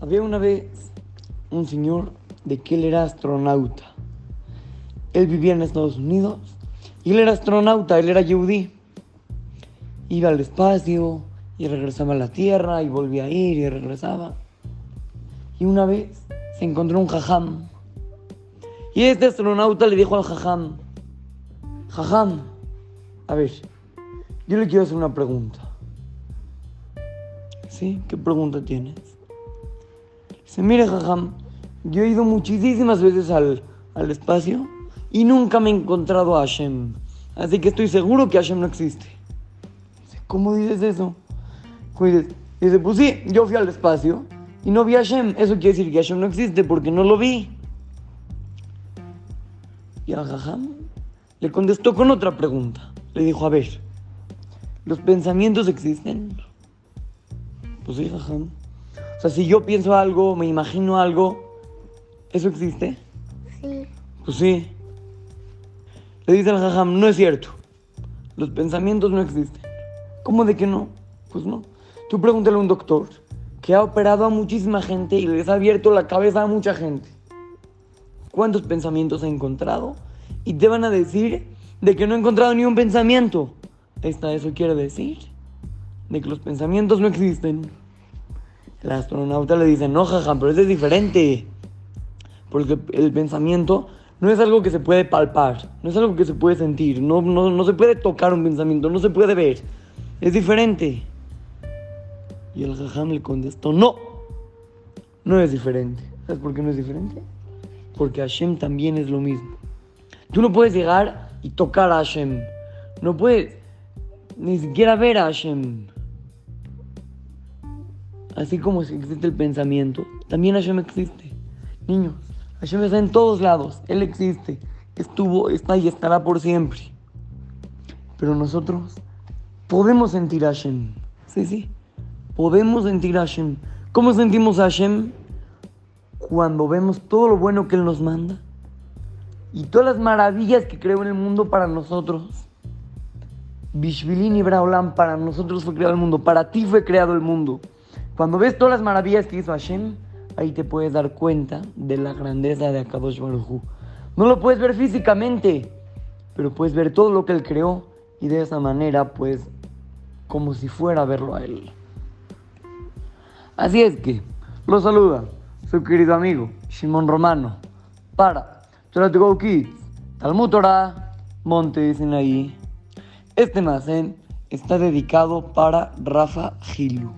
Había una vez un señor de que él era astronauta. Él vivía en Estados Unidos y él era astronauta, él era yudí. Iba al espacio y regresaba a la Tierra y volvía a ir y regresaba. Y una vez se encontró un jajam. Y este astronauta le dijo al jajam, jajam, a ver, yo le quiero hacer una pregunta. ¿Sí? ¿Qué pregunta tienes? Dice, mire, jajam, yo he ido muchísimas veces al, al espacio y nunca me he encontrado a Hashem. Así que estoy seguro que Hashem no existe. ¿cómo dices eso? Dice, pues sí, yo fui al espacio y no vi a Hashem. Eso quiere decir que Hashem no existe porque no lo vi. Y a Jajam le contestó con otra pregunta. Le dijo, a ver, ¿los pensamientos existen? Pues sí, Jajam. O sea, si yo pienso algo, me imagino algo, ¿eso existe? Sí. Pues sí. Le dice al jajam, no es cierto. Los pensamientos no existen. ¿Cómo de que no? Pues no. Tú pregúntale a un doctor que ha operado a muchísima gente y les ha abierto la cabeza a mucha gente. ¿Cuántos pensamientos ha encontrado? Y te van a decir de que no ha encontrado ni un pensamiento. Esta, eso quiere decir de que los pensamientos no existen. El astronauta le dice, no, jajam, pero eso es diferente. Porque el pensamiento no es algo que se puede palpar, no es algo que se puede sentir, no, no, no se puede tocar un pensamiento, no se puede ver. Es diferente. Y el jajam le contestó, no, no es diferente. ¿Sabes por qué no es diferente? Porque Hashem también es lo mismo. Tú no puedes llegar y tocar a Hashem. No puedes ni siquiera ver a Hashem. Así como existe el pensamiento, también Hashem existe. Niños, Hashem está en todos lados. Él existe. Estuvo, está y estará por siempre. Pero nosotros podemos sentir a Hashem. Sí, sí. Podemos sentir a Hashem. ¿Cómo sentimos a Hashem? Cuando vemos todo lo bueno que Él nos manda y todas las maravillas que creó en el mundo para nosotros. Bishvilin y Braolam, para nosotros fue creado el mundo, para ti fue creado el mundo. Cuando ves todas las maravillas que hizo Hashem, ahí te puedes dar cuenta de la grandeza de Akadosh Baruj Hu. No lo puedes ver físicamente, pero puedes ver todo lo que Él creó y de esa manera, pues, como si fuera a verlo a Él. Así es que, lo saluda su querido amigo Shimon Romano para Go Kids, Talmud Torah, Monte Sinaí. Este almacén está dedicado para Rafa Gilu.